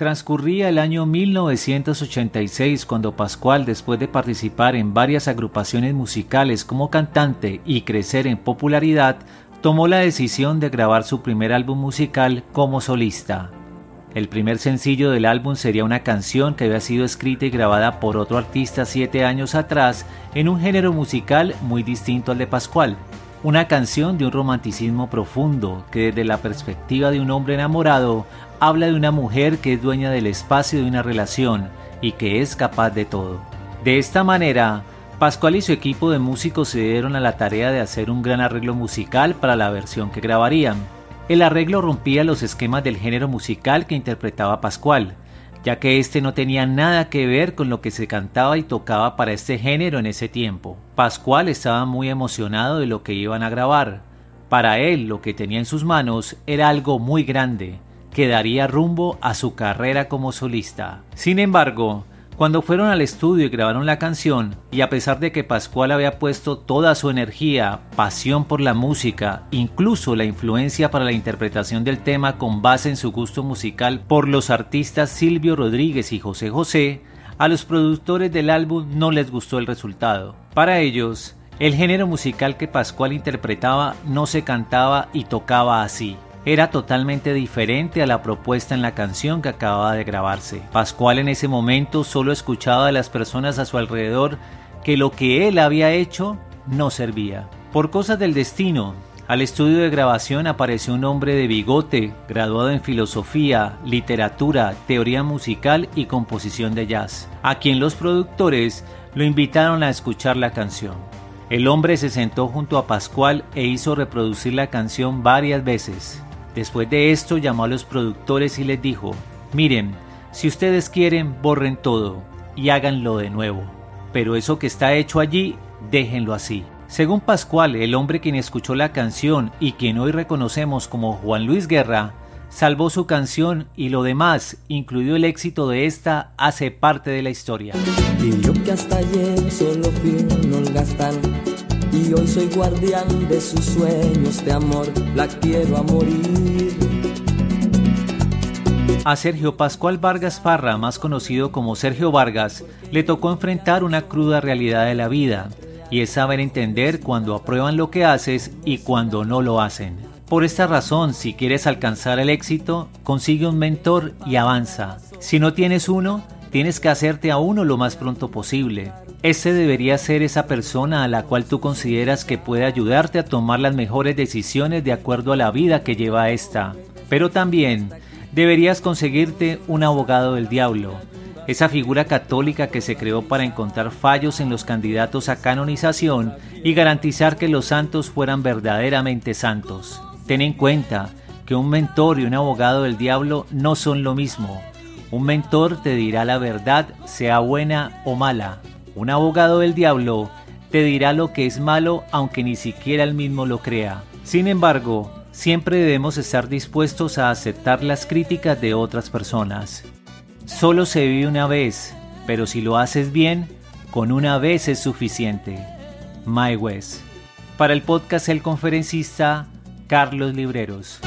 Transcurría el año 1986 cuando Pascual, después de participar en varias agrupaciones musicales como cantante y crecer en popularidad, tomó la decisión de grabar su primer álbum musical como solista. El primer sencillo del álbum sería una canción que había sido escrita y grabada por otro artista siete años atrás en un género musical muy distinto al de Pascual. Una canción de un romanticismo profundo que desde la perspectiva de un hombre enamorado habla de una mujer que es dueña del espacio de una relación y que es capaz de todo. De esta manera, Pascual y su equipo de músicos se dieron a la tarea de hacer un gran arreglo musical para la versión que grabarían. El arreglo rompía los esquemas del género musical que interpretaba Pascual, ya que este no tenía nada que ver con lo que se cantaba y tocaba para este género en ese tiempo. Pascual estaba muy emocionado de lo que iban a grabar. Para él lo que tenía en sus manos era algo muy grande, que daría rumbo a su carrera como solista. Sin embargo, cuando fueron al estudio y grabaron la canción, y a pesar de que Pascual había puesto toda su energía, pasión por la música, incluso la influencia para la interpretación del tema con base en su gusto musical por los artistas Silvio Rodríguez y José José, a los productores del álbum no les gustó el resultado. Para ellos, el género musical que Pascual interpretaba no se cantaba y tocaba así era totalmente diferente a la propuesta en la canción que acababa de grabarse. Pascual en ese momento solo escuchaba de las personas a su alrededor que lo que él había hecho no servía. Por cosas del destino, al estudio de grabación apareció un hombre de bigote, graduado en filosofía, literatura, teoría musical y composición de jazz, a quien los productores lo invitaron a escuchar la canción. El hombre se sentó junto a Pascual e hizo reproducir la canción varias veces. Después de esto llamó a los productores y les dijo, miren, si ustedes quieren, borren todo y háganlo de nuevo, pero eso que está hecho allí, déjenlo así. Según Pascual, el hombre quien escuchó la canción y quien hoy reconocemos como Juan Luis Guerra, salvó su canción y lo demás, incluido el éxito de esta, hace parte de la historia. Y yo que hasta solo y hoy soy guardián de sus sueños de amor, la quiero a morir. A Sergio Pascual Vargas Parra, más conocido como Sergio Vargas, le tocó enfrentar una cruda realidad de la vida, y es saber entender cuando aprueban lo que haces y cuando no lo hacen. Por esta razón, si quieres alcanzar el éxito, consigue un mentor y avanza. Si no tienes uno, tienes que hacerte a uno lo más pronto posible. Ese debería ser esa persona a la cual tú consideras que puede ayudarte a tomar las mejores decisiones de acuerdo a la vida que lleva esta. Pero también deberías conseguirte un abogado del diablo, esa figura católica que se creó para encontrar fallos en los candidatos a canonización y garantizar que los santos fueran verdaderamente santos. Ten en cuenta que un mentor y un abogado del diablo no son lo mismo. Un mentor te dirá la verdad, sea buena o mala. Un abogado del diablo te dirá lo que es malo aunque ni siquiera él mismo lo crea. Sin embargo, siempre debemos estar dispuestos a aceptar las críticas de otras personas. Solo se vive una vez, pero si lo haces bien, con una vez es suficiente. My West. Para el podcast El Conferencista, Carlos Libreros.